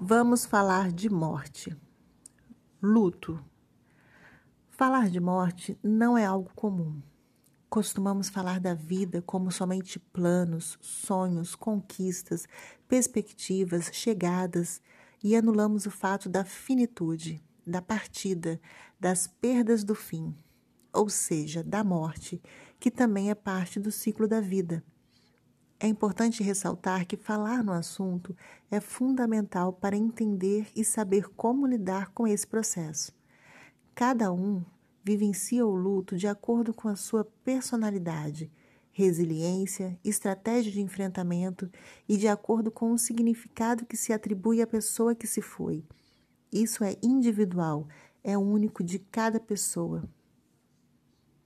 Vamos falar de morte. Luto. Falar de morte não é algo comum. Costumamos falar da vida como somente planos, sonhos, conquistas, perspectivas, chegadas e anulamos o fato da finitude, da partida, das perdas do fim, ou seja, da morte, que também é parte do ciclo da vida. É importante ressaltar que falar no assunto é fundamental para entender e saber como lidar com esse processo. Cada um vivencia o luto de acordo com a sua personalidade, resiliência, estratégia de enfrentamento e de acordo com o significado que se atribui à pessoa que se foi. Isso é individual, é único de cada pessoa.